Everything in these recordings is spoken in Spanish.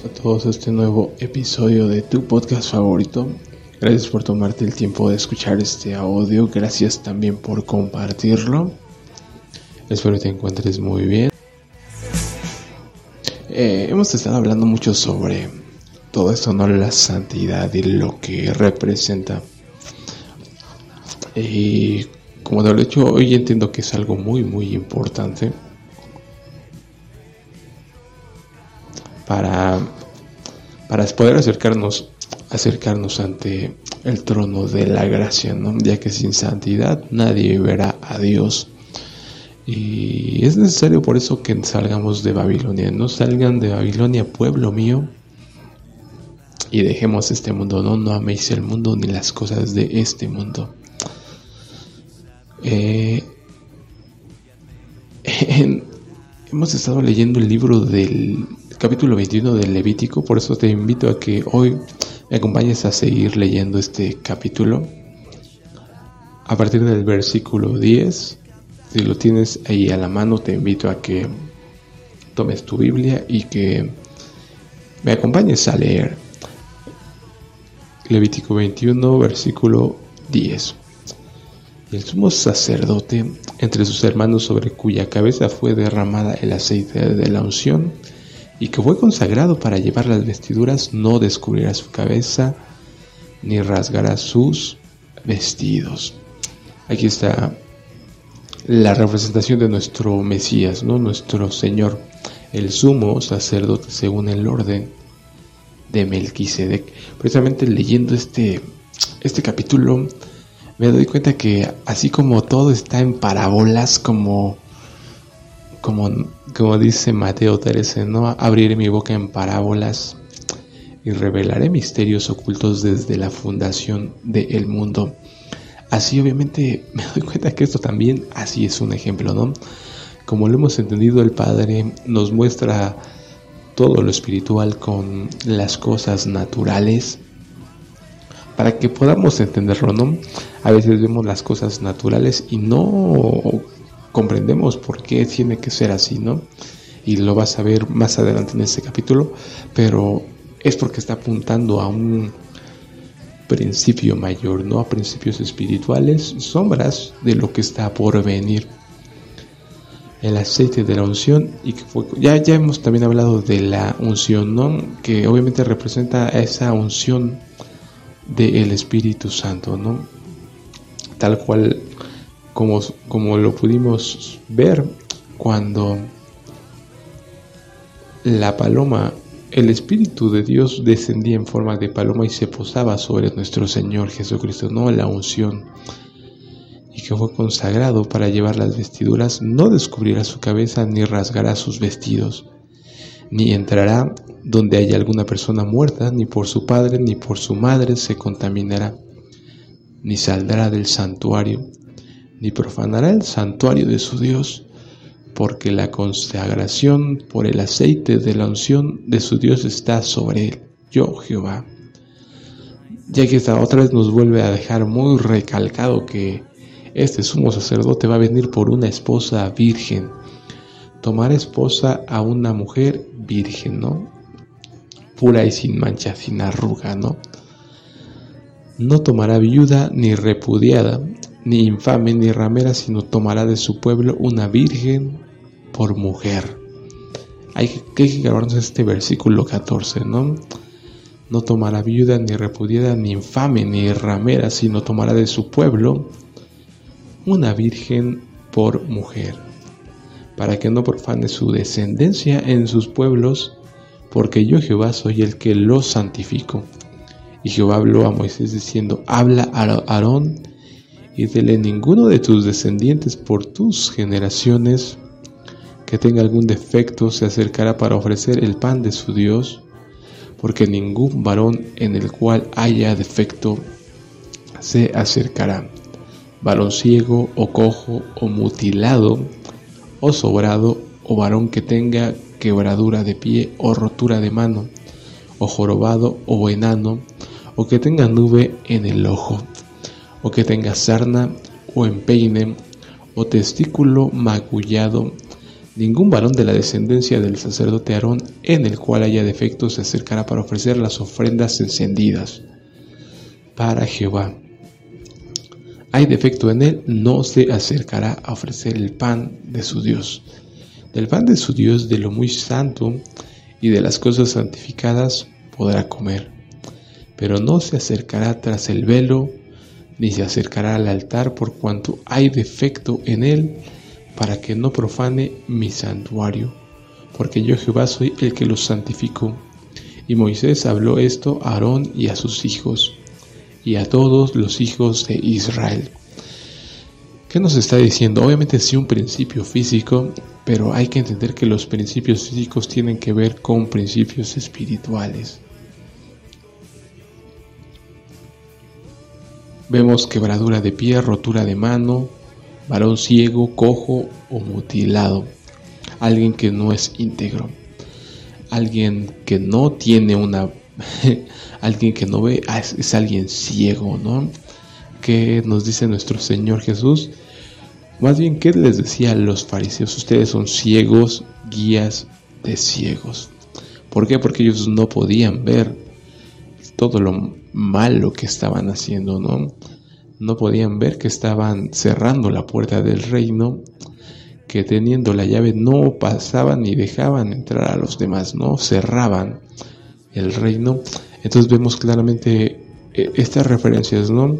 A todos a este nuevo episodio de tu podcast favorito. Gracias por tomarte el tiempo de escuchar este audio. Gracias también por compartirlo. Espero que te encuentres muy bien. Eh, hemos estado hablando mucho sobre todo esto, ¿no? La santidad y lo que representa. Y como de hecho, hoy entiendo que es algo muy, muy importante para, para poder acercarnos, acercarnos ante el trono de la gracia, ¿no? ya que sin santidad nadie verá a Dios. Y es necesario por eso que salgamos de Babilonia. No salgan de Babilonia, pueblo mío, y dejemos este mundo. No, no améis el mundo ni las cosas de este mundo. Eh, hemos estado leyendo el libro del capítulo 21 del Levítico, por eso te invito a que hoy me acompañes a seguir leyendo este capítulo. A partir del versículo 10, si lo tienes ahí a la mano, te invito a que tomes tu Biblia y que me acompañes a leer. Levítico 21, versículo 10. El sumo sacerdote, entre sus hermanos sobre cuya cabeza fue derramada el aceite de la unción, y que fue consagrado para llevar las vestiduras, no descubrirá su cabeza ni rasgará sus vestidos. Aquí está la representación de nuestro Mesías, ¿no? nuestro Señor, el sumo sacerdote según el orden de Melquisedec. Precisamente leyendo este, este capítulo me doy cuenta que así como todo está en parábolas, como como, como dice Mateo 13, ¿no? Abriré mi boca en parábolas y revelaré misterios ocultos desde la fundación del mundo. Así obviamente me doy cuenta que esto también así es un ejemplo, ¿no? Como lo hemos entendido, el Padre nos muestra todo lo espiritual con las cosas naturales para que podamos entenderlo, ¿no? A veces vemos las cosas naturales y no comprendemos por qué tiene que ser así, ¿no? Y lo vas a ver más adelante en este capítulo, pero es porque está apuntando a un principio mayor, no a principios espirituales, sombras de lo que está por venir. El aceite de la unción, y que ya, ya hemos también hablado de la unción, ¿no? Que obviamente representa esa unción del Espíritu Santo, ¿no? Tal cual como, como lo pudimos ver cuando la paloma, el Espíritu de Dios descendía en forma de paloma y se posaba sobre nuestro Señor Jesucristo, no la unción, y que fue consagrado para llevar las vestiduras, no descubrirá su cabeza ni rasgará sus vestidos, ni entrará donde haya alguna persona muerta, ni por su padre ni por su madre se contaminará, ni saldrá del santuario ni profanará el santuario de su Dios, porque la consagración por el aceite de la unción de su Dios está sobre él, yo Jehová. Ya que esta otra vez nos vuelve a dejar muy recalcado que este sumo sacerdote va a venir por una esposa virgen, tomar esposa a una mujer virgen, ¿no? Pura y sin mancha, sin arruga, ¿no? No tomará viuda ni repudiada, ni infame ni ramera, sino tomará de su pueblo una virgen por mujer. Hay que, grabarnos este versículo 14, ¿no? No tomará viuda ni repudiada, ni infame, ni ramera, sino tomará de su pueblo una virgen por mujer, para que no profane su descendencia en sus pueblos, porque yo Jehová soy el que los santifico. Y Jehová habló a Moisés diciendo, habla a Aarón y dele ninguno de tus descendientes por tus generaciones que tenga algún defecto se acercará para ofrecer el pan de su Dios, porque ningún varón en el cual haya defecto se acercará. Varón ciego o cojo o mutilado o sobrado o varón que tenga quebradura de pie o rotura de mano o jorobado o enano o que tenga nube en el ojo o que tenga sarna o empeine o testículo magullado, Ningún varón de la descendencia del sacerdote Aarón en el cual haya defecto se acercará para ofrecer las ofrendas encendidas para Jehová. Hay defecto en él, no se acercará a ofrecer el pan de su Dios. Del pan de su Dios, de lo muy santo y de las cosas santificadas, podrá comer. Pero no se acercará tras el velo, ni se acercará al altar por cuanto hay defecto en él para que no profane mi santuario, porque yo Jehová soy el que los santificó. Y Moisés habló esto a Aarón y a sus hijos, y a todos los hijos de Israel. ¿Qué nos está diciendo? Obviamente sí un principio físico, pero hay que entender que los principios físicos tienen que ver con principios espirituales. Vemos quebradura de pie, rotura de mano, varón ciego, cojo o mutilado, alguien que no es íntegro, alguien que no tiene una, alguien que no ve, ah, es, alguien ciego, ¿no? ¿Qué nos dice nuestro Señor Jesús? Más bien, ¿qué les decía a los fariseos? Ustedes son ciegos, guías de ciegos. ¿Por qué? Porque ellos no podían ver todo lo malo que estaban haciendo, ¿no? no podían ver que estaban cerrando la puerta del reino, que teniendo la llave no pasaban ni dejaban entrar a los demás, no cerraban el reino. Entonces vemos claramente eh, estas referencias, ¿no?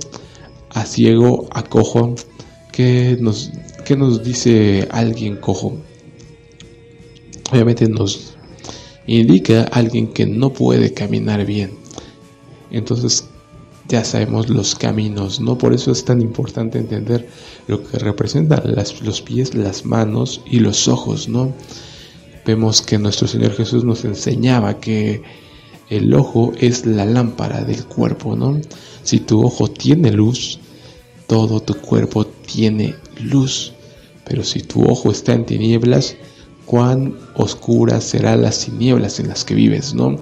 A ciego, a cojo, ¿qué nos, qué nos dice alguien cojo? Obviamente nos indica alguien que no puede caminar bien. Entonces, ya sabemos los caminos, ¿no? Por eso es tan importante entender lo que representan los pies, las manos y los ojos, ¿no? Vemos que nuestro Señor Jesús nos enseñaba que el ojo es la lámpara del cuerpo, ¿no? Si tu ojo tiene luz, todo tu cuerpo tiene luz. Pero si tu ojo está en tinieblas, cuán oscuras serán las tinieblas en las que vives, ¿no?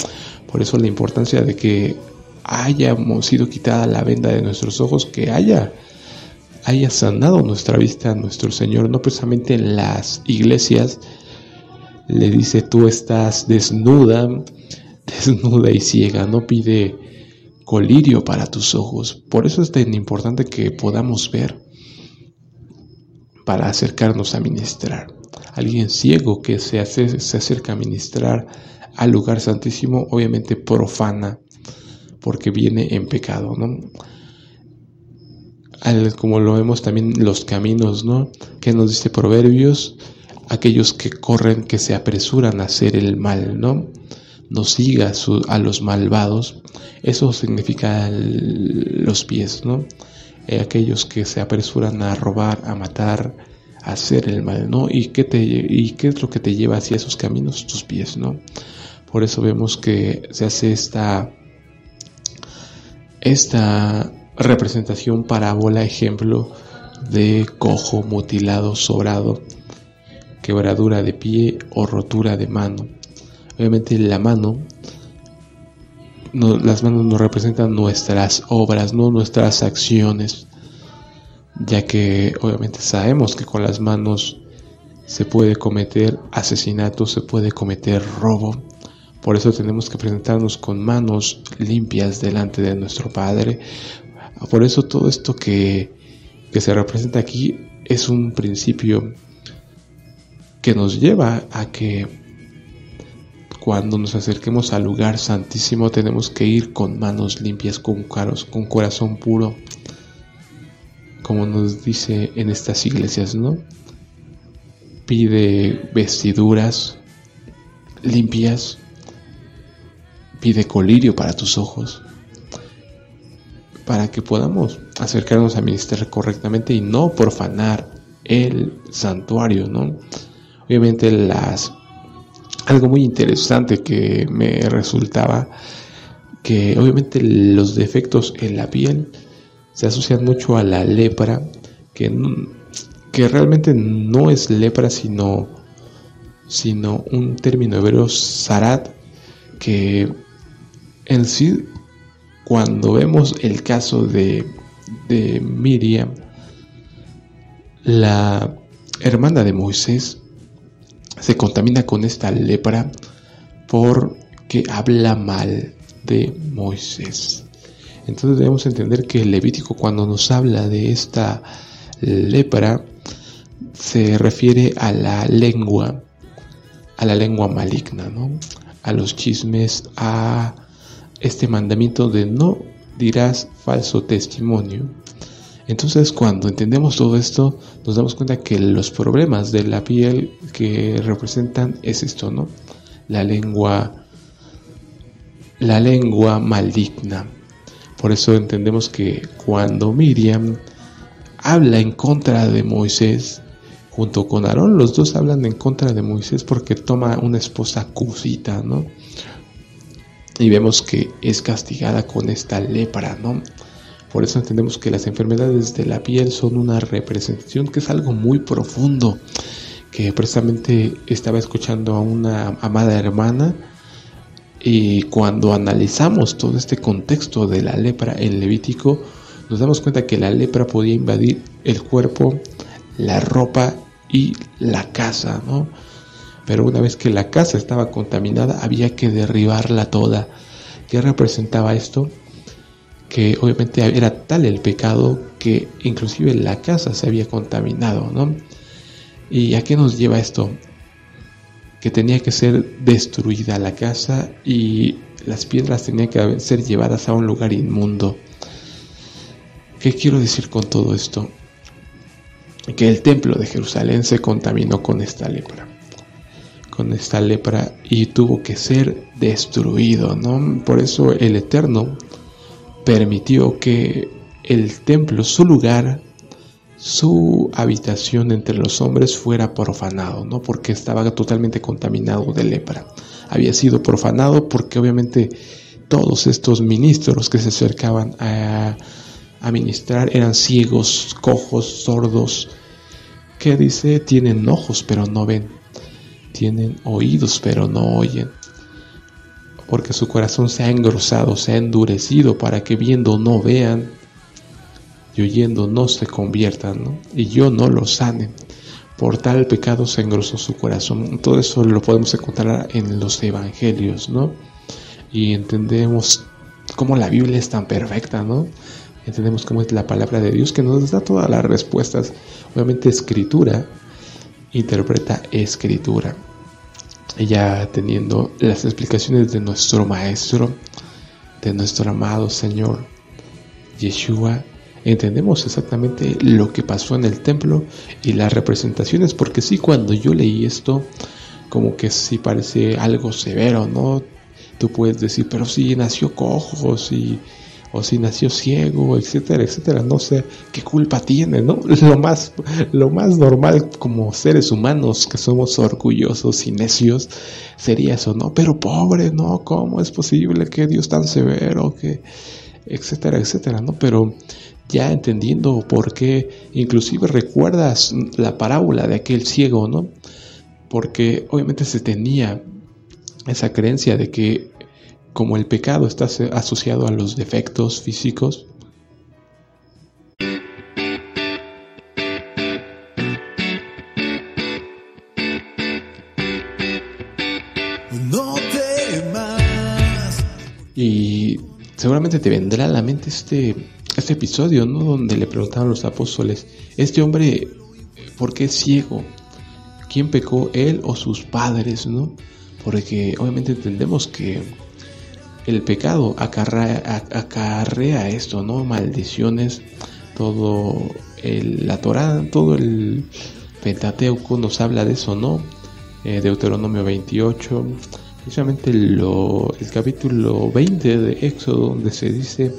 Por eso la importancia de que hayamos sido quitada la venda de nuestros ojos, que haya, haya sanado nuestra vista nuestro Señor, no precisamente en las iglesias, le dice tú estás desnuda, desnuda y ciega, no pide colirio para tus ojos. Por eso es tan importante que podamos ver para acercarnos a ministrar. Alguien ciego que se, hace, se acerca a ministrar al lugar santísimo, obviamente profana porque viene en pecado, ¿no? como lo vemos también los caminos, ¿no? Que nos dice Proverbios, aquellos que corren, que se apresuran a hacer el mal, ¿no? No siga a los malvados. Eso significa los pies, ¿no? Eh, aquellos que se apresuran a robar, a matar, a hacer el mal, ¿no? ¿Y qué, te, ¿Y qué es lo que te lleva hacia esos caminos? Tus pies, ¿no? Por eso vemos que se hace esta esta representación parábola ejemplo de cojo, mutilado, sobrado, quebradura de pie o rotura de mano. Obviamente la mano, las manos nos representan nuestras obras, no nuestras acciones, ya que obviamente sabemos que con las manos se puede cometer asesinato, se puede cometer robo, por eso tenemos que presentarnos con manos limpias delante de nuestro Padre. Por eso todo esto que, se representa aquí es un principio que nos lleva a que cuando nos acerquemos al lugar santísimo tenemos que ir con manos limpias, con, caros, con corazón puro, como nos dice en estas iglesias, ¿no? Pide vestiduras limpias, Pide colirio para tus ojos, para que podamos acercarnos a ministrar correctamente y no profanar el santuario, ¿no? Obviamente las algo muy interesante que me resultaba que obviamente los defectos en la piel se asocian mucho a la lepra, que, que realmente no es lepra, sino, sino un término hebreo, sarat, que en sí, cuando vemos el caso de, Miriam, la hermana de Moisés, se contamina con esta lepra porque habla mal de Moisés. Entonces debemos entender que el Levítico cuando nos habla de esta lepra se refiere a la lengua, a la lengua maligna, ¿no? a los chismes, a este mandamiento de no dirás falso testimonio. Entonces cuando entendemos todo esto, nos damos cuenta que los problemas de la piel que representan es esto, ¿no? La lengua, la lengua maligna. Por eso entendemos que cuando Miriam habla en contra de Moisés, junto con Aarón, los dos hablan en contra de Moisés porque toma una esposa cusita, ¿no? Y vemos que es castigada con esta lepra, ¿no? Por eso entendemos que las enfermedades de la piel son una representación que es algo muy profundo, que precisamente estaba escuchando a una amada hermana y cuando analizamos todo este contexto de la lepra en Levítico, nos damos cuenta que la lepra podía invadir el cuerpo, la ropa y la casa, ¿no? Pero una vez que la casa estaba contaminada, había que derribarla toda. ¿Qué representaba esto? Que obviamente era tal el pecado que inclusive la casa se había contaminado, ¿no? ¿Y a qué nos lleva esto? Que tenía que ser destruida la casa y las piedras tenían que ser llevadas a un lugar inmundo. ¿Qué quiero decir con todo esto? que el templo de Jerusalén se contaminó con esta lepra, con esta lepra y tuvo que ser destruido, ¿no? Por eso el Eterno permitió que el templo, su lugar, su habitación entre los hombres fuera profanado, ¿no? Porque estaba totalmente contaminado de lepra. Había sido profanado porque obviamente todos estos ministros que se acercaban a, a ministrar eran ciegos, cojos, sordos, que dice, tienen ojos pero no ven, tienen oídos pero no oyen, porque su corazón se ha engrosado, se ha endurecido para que viendo no vean y oyendo no se conviertan, y yo no los sane. Por tal pecado se engrosó su corazón. Todo eso lo podemos encontrar en los evangelios, ¿no? Y entendemos cómo la Biblia es tan perfecta, ¿no? entendemos cómo es la palabra de Dios que nos da todas las respuestas. Obviamente escritura interpreta escritura. Ella teniendo las explicaciones de nuestro Maestro, de nuestro amado Señor Yeshua, entendemos exactamente lo que pasó en el templo y las representaciones, porque sí, cuando yo leí esto, como que sí parece algo severo, ¿no? Tú puedes decir, pero sí nació cojo, y o si nació ciego, etcétera, etcétera, no sé qué culpa tiene, ¿no? Lo más, lo más normal como seres humanos que somos orgullosos y necios sería eso, ¿no? Pero pobre, ¿no? ¿Cómo es posible que Dios tan severo, que, etcétera, etcétera, ¿no? Pero ya entendiendo por qué, inclusive recuerdas la parábola de aquel ciego, ¿no? Porque obviamente se tenía esa creencia de que como el pecado está asociado a los defectos físicos, Y seguramente te vendrá a la mente este, este episodio, ¿no? Donde le preguntaban los apóstoles, este hombre, ¿por qué es ciego? ¿Quién pecó, él o sus padres, no? Porque obviamente entendemos que el pecado acarrea, esto, ¿no? Maldiciones, todo el, la Torah, todo el Pentateuco nos habla de eso, ¿no? Eh, Deuteronomio 28, precisamente lo, el capítulo 20 de Éxodo, donde se dice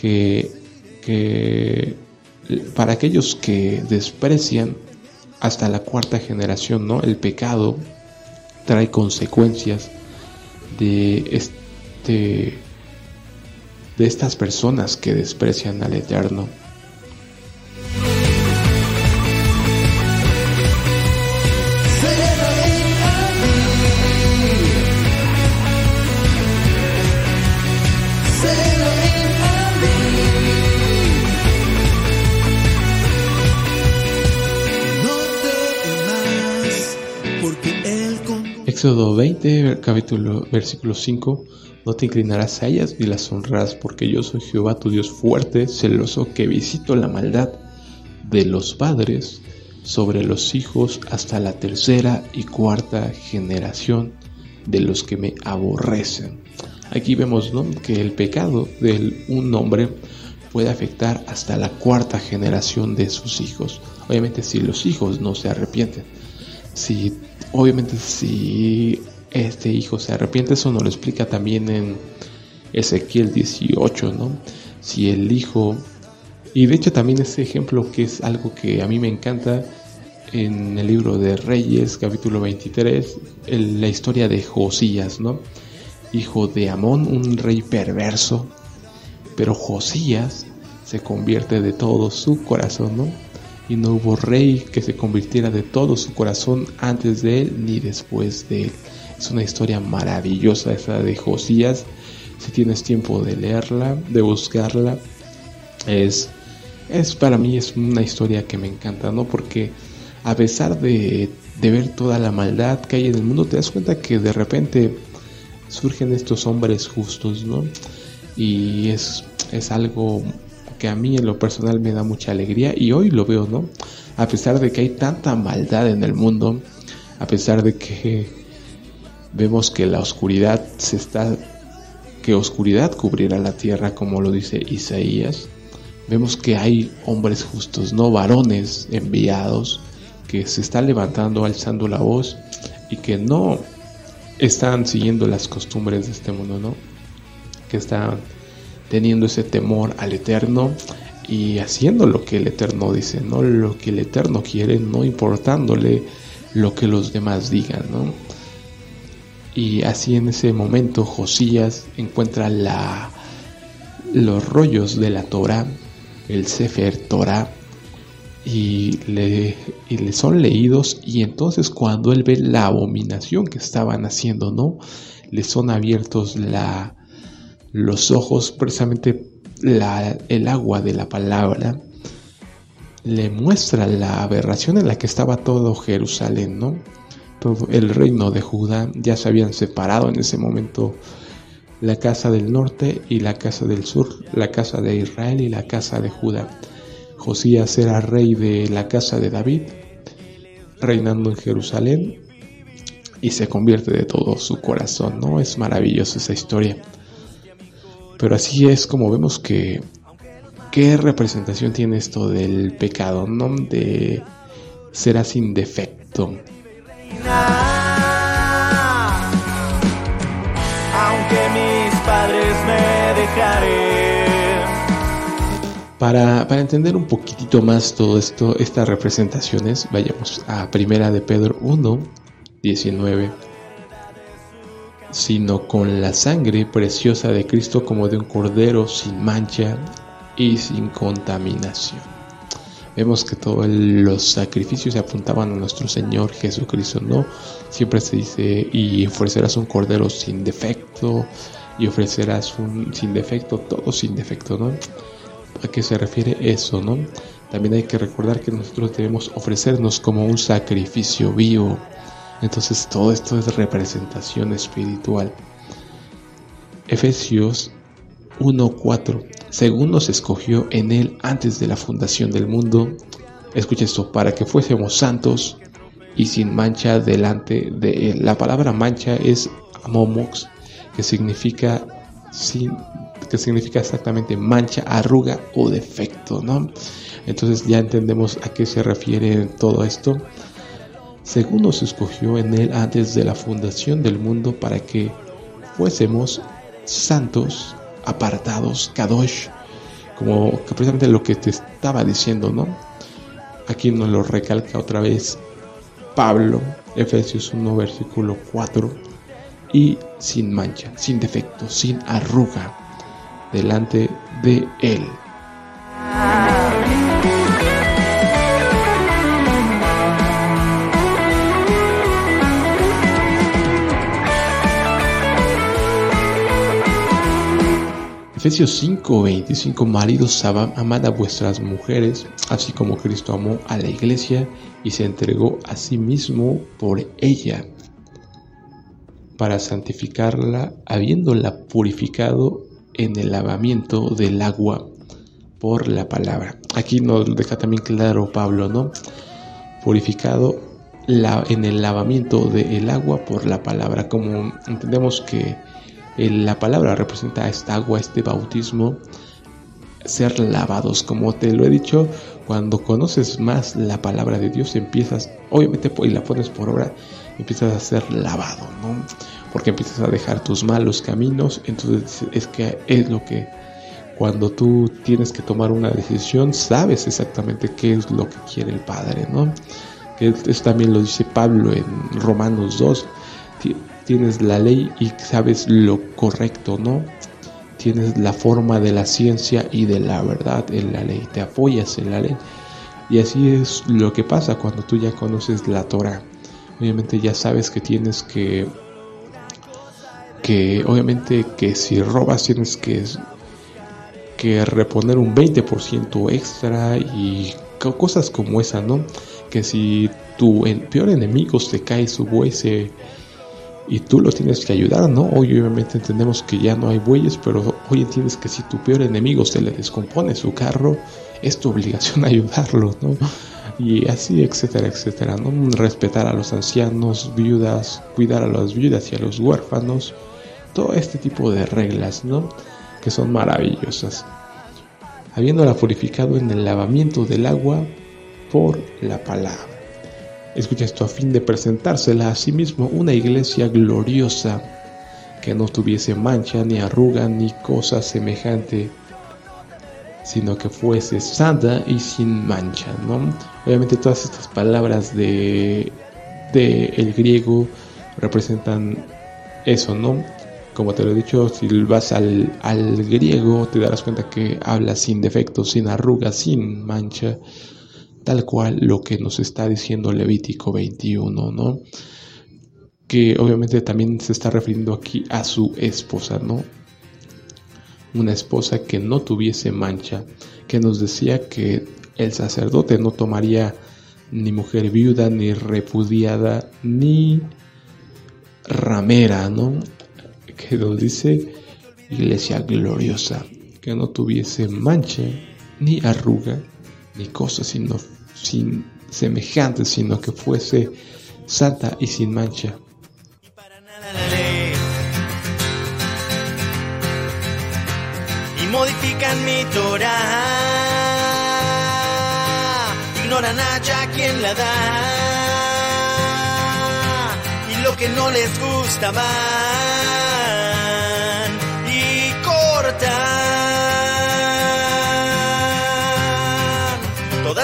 que, que para aquellos que desprecian hasta la cuarta generación, ¿no? El pecado trae consecuencias de este de, estas personas que desprecian al Eterno. Éxodo 20, capítulo, versículo 5. No te inclinarás a ellas ni las honrarás, porque yo soy Jehová tu Dios fuerte, celoso, que visito la maldad de los padres sobre los hijos hasta la tercera y cuarta generación de los que me aborrecen. Aquí vemos que el pecado de un hombre puede afectar hasta la cuarta generación de sus hijos. Obviamente si los hijos no se arrepienten. Si, obviamente si este hijo se arrepiente, eso nos lo explica también en Ezequiel 18, ¿no? Si el hijo y de hecho también ese ejemplo que es algo que a mí me encanta en el libro de Reyes, capítulo 23, la historia de Josías, ¿no? Hijo de Amón, un rey perverso, pero Josías se convierte de todo su corazón, ¿no? Y no hubo rey que se convirtiera de todo su corazón antes de él ni después de él. Es una historia maravillosa esa de Josías. Si tienes tiempo de leerla, de buscarla, es es para mí es una historia que me encanta, ¿no? Porque a pesar de, ver toda la maldad que hay en el mundo, te das cuenta que de repente surgen estos hombres justos, ¿no? Y es, es algo que a mí en lo personal me da mucha alegría y hoy lo veo, ¿no? A pesar de que hay tanta maldad en el mundo, a pesar de que vemos que la oscuridad se está, que oscuridad cubrirá la tierra, como lo dice Isaías, vemos que hay hombres justos, no varones enviados, que se están levantando, alzando la voz y que no están siguiendo las costumbres de este mundo, ¿no? Que están teniendo ese temor al Eterno y haciendo lo que el Eterno dice, no lo que el Eterno quiere, no importándole lo que los demás digan, ¿no? Y así en ese momento Josías encuentra los rollos de la Torah el Sefer Torah y le, son leídos y entonces cuando él ve la abominación que estaban haciendo, ¿no? Le son abiertos los ojos, precisamente el agua de la palabra, le muestra la aberración en la que estaba todo Jerusalén, ¿no? El reino de Judá ya se habían separado en ese momento la casa del norte y la casa del sur, la casa de Israel y la casa de Judá. Josías era rey de la casa de David, reinando en Jerusalén, y se convierte de todo su corazón, ¿no? Es maravillosa esa historia. Pero así es como vemos que qué representación tiene esto del pecado, ¿no? De ser sin defecto. Para, entender un poquitito más todo esto, estas representaciones, vayamos a Primera de Pedro 1, 19. Sino con la sangre preciosa de Cristo como de un cordero sin mancha y sin contaminación. Vemos que todos los sacrificios se apuntaban a nuestro Señor Jesucristo, ¿no? Siempre se dice, y ofrecerás un cordero sin defecto, y ofrecerás un sin defecto, todo sin defecto, ¿no? ¿A qué se refiere eso, no? También hay que recordar que nosotros debemos ofrecernos como un sacrificio vivo. Entonces todo esto es representación espiritual. Efesios 1.4 Según nos escogió en él antes de la fundación del mundo, escucha esto, para que fuésemos santos y sin mancha delante de él. La palabra mancha es amomox, que significa sin, que significa exactamente mancha, arruga o defecto, ¿no? Entonces ya entendemos a qué se refiere todo esto. Según nos escogió en él antes de la fundación del mundo para que fuésemos santos, apartados, kadosh, como precisamente lo que te estaba diciendo, ¿no? Aquí nos lo recalca otra vez Pablo, Efesios 1, versículo 4 y sin mancha, sin defecto, sin arruga delante de Él. Efesios 5, 25 Maridos, amad a vuestras mujeres, así como Cristo amó a la iglesia y se entregó a sí mismo por ella para santificarla, habiéndola purificado en el lavamiento del agua por la palabra. Aquí nos deja también claro Pablo, ¿no? Purificado en el lavamiento del agua por la palabra. Como entendemos que la palabra representa esta agua, este bautismo, ser lavados. Como te lo he dicho, cuando conoces más la palabra de Dios, empiezas, obviamente, y la pones por obra, empiezas a ser lavado, ¿no? Porque empiezas a dejar tus malos caminos. Entonces, es que es lo que cuando tú tienes que tomar una decisión, sabes exactamente qué es lo que quiere el Padre, ¿no? Eso también lo dice Pablo en Romanos 2. Tienes la ley y sabes lo correcto, ¿no? Tienes la forma de la ciencia y de la verdad en la ley. Te apoyas en la ley. Y así es lo que pasa cuando tú ya conoces la Torah. Obviamente ya sabes que tienes que que obviamente que si robas tienes que que reponer un 20% extra y cosas como esa, ¿no? Que si tu peor enemigo se cae su buey y tú lo tienes que ayudar, ¿no? Hoy obviamente entendemos que ya no hay bueyes, pero hoy entiendes que si tu peor enemigo se le descompone su carro, es tu obligación ayudarlo, ¿no? Y así, etcétera, etcétera, ¿no? Respetar a los ancianos, viudas, cuidar a las viudas y a los huérfanos, todo este tipo de reglas, ¿no? que son maravillosas, habiéndola purificado en el lavamiento del agua por la palabra. Escucha esto a fin de presentársela a sí mismo una iglesia gloriosa que no tuviese mancha ni arruga ni cosa semejante, sino que fuese santa y sin mancha, ¿no? Obviamente todas estas palabras de, de el griego representan eso, ¿no? Como te lo he dicho, si vas al, griego te darás cuenta que habla sin defectos, sin arrugas, sin mancha, tal cual lo que nos está diciendo Levítico 21, ¿no? Que obviamente también se está refiriendo aquí a su esposa, ¿no? Una esposa que no tuviese mancha, que nos decía que el sacerdote no tomaría ni mujer viuda, ni repudiada, ni ramera, ¿no? que nos dice iglesia gloriosa, que no tuviese mancha, ni arruga, ni cosa sino, sin semejante, sino que fuese santa y sin mancha. Y modifican mi Torah, ignoran allá quien la da, y lo que no les gusta más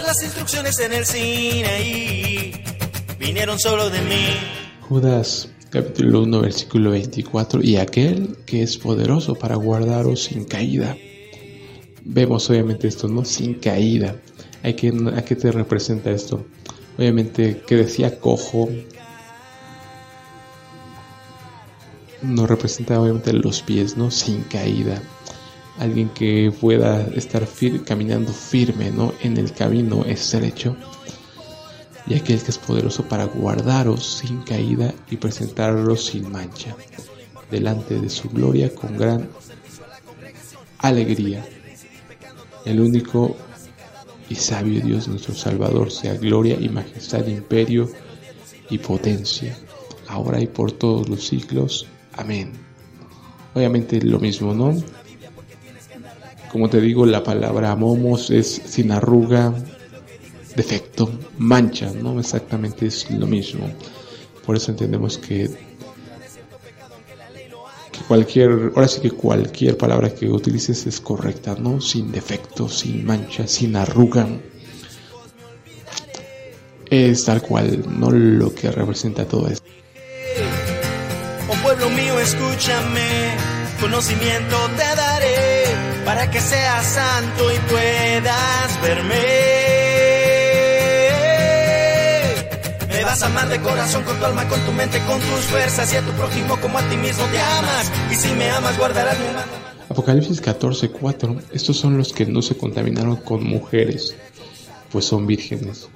Todas las instrucciones en el Sinaí vinieron solo de mí. Judas capítulo 1 versículo 24 y aquel que es poderoso para guardaros sin caída. Vemos obviamente esto, ¿no? Sin caída. Hay que, ¿A qué te representa esto? Obviamente que decía cojo, no representa obviamente los pies, ¿no? Sin caída. Alguien que pueda estar caminando firme, ¿no? En el camino estrecho. Y aquel que es poderoso para guardaros sin caída y presentaros sin mancha, delante de su gloria con gran alegría. El único y sabio Dios nuestro Salvador sea gloria y majestad, imperio y potencia, ahora y por todos los siglos. Amén. Obviamente lo mismo, ¿no? Como te digo, la palabra momos es sin arruga, defecto, mancha, ¿no? Exactamente es lo mismo. Por eso entendemos que, que cualquier, ahora sí que cualquier palabra que utilices es correcta, ¿no? Sin defecto, sin mancha, sin arruga. Es tal cual, no lo que representa todo esto pueblo mío, escúchame, conocimiento te daré para que seas santo y puedas verme. Me vas a amar de corazón, con tu alma, con tu mente, con tus fuerzas y a tu prójimo como a ti mismo te amas. Y si me amas, guardarás mi mano. Apocalipsis 14, 4. Estos son los que no se contaminaron con mujeres, pues son vírgenes.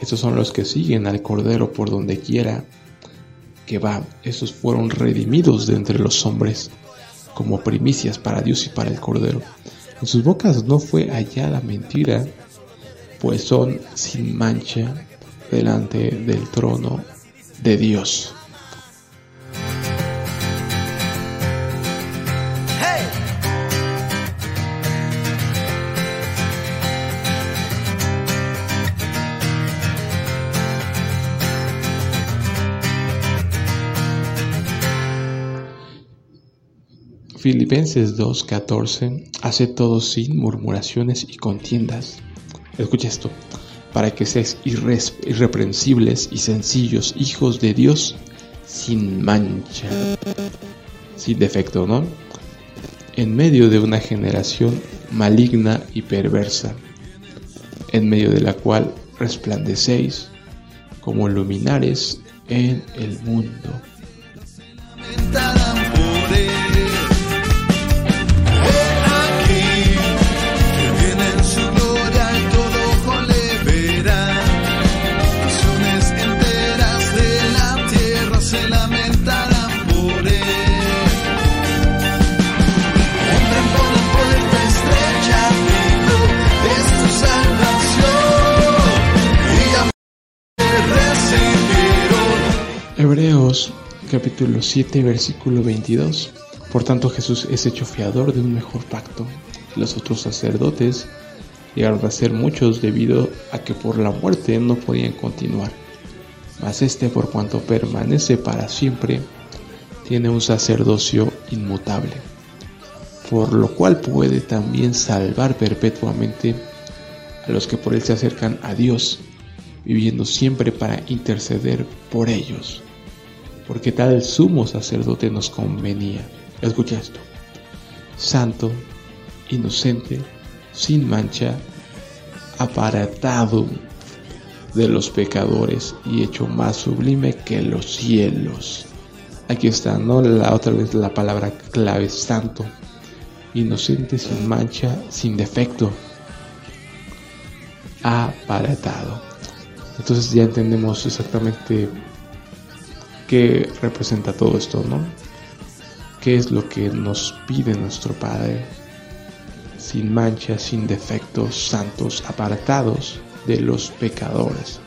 Estos son los que siguen al Cordero por donde quiera que va, esos fueron redimidos de entre los hombres como primicias para Dios y para el Cordero. En sus bocas no fue hallada mentira, pues son sin mancha delante del trono de Dios. Filipenses 2.14 hace todo sin murmuraciones y contiendas. Escucha esto, para que seáis irreprensibles y sencillos, hijos de Dios, sin mancha, sin defecto, ¿no? En medio de una generación maligna y perversa, en medio de la cual resplandecéis como luminares en el mundo. Capítulo 7 versículo 22. Por tanto Jesús es hecho fiador de un mejor pacto. Los otros sacerdotes llegaron a ser muchos debido a que por la muerte no podían continuar. Mas este por cuanto permanece para siempre, tiene un sacerdocio inmutable, por lo cual puede también salvar perpetuamente a los que por él se acercan a Dios, viviendo siempre para interceder por ellos porque tal sumo sacerdote nos convenía. Escucha esto. Santo, inocente, sin mancha, aparatado de los pecadores y hecho más sublime que los cielos. Aquí está, ¿no? La otra vez la palabra clave, santo, inocente, sin mancha, sin defecto, aparatado. Entonces ya entendemos exactamente qué representa todo esto, ¿no? ¿Qué es lo que nos pide nuestro Padre? Sin mancha, sin defectos, santos, apartados de los pecadores.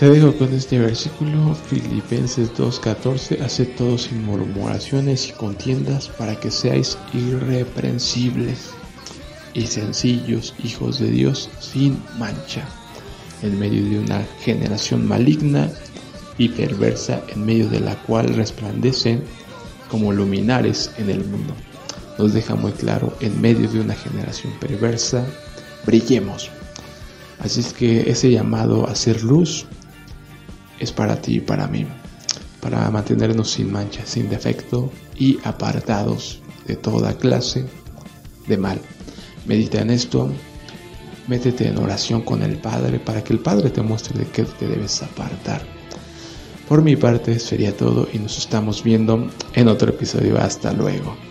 Te dejo con este versículo, Filipenses 2.14, hace todo sin murmuraciones y contiendas para que seáis irreprensibles y sencillos hijos de Dios sin mancha, en medio de una generación maligna y perversa en medio de la cual resplandecen como luminares en el mundo. Nos deja muy claro, en medio de una generación perversa, brillemos. Así es que ese llamado a ser luz es para ti y para mí, para mantenernos sin mancha, sin defecto y apartados de toda clase de mal. Medita en esto, métete en oración con el Padre para que el Padre te muestre de qué te debes apartar por mi parte sería todo y nos estamos viendo en otro episodio. Hasta luego.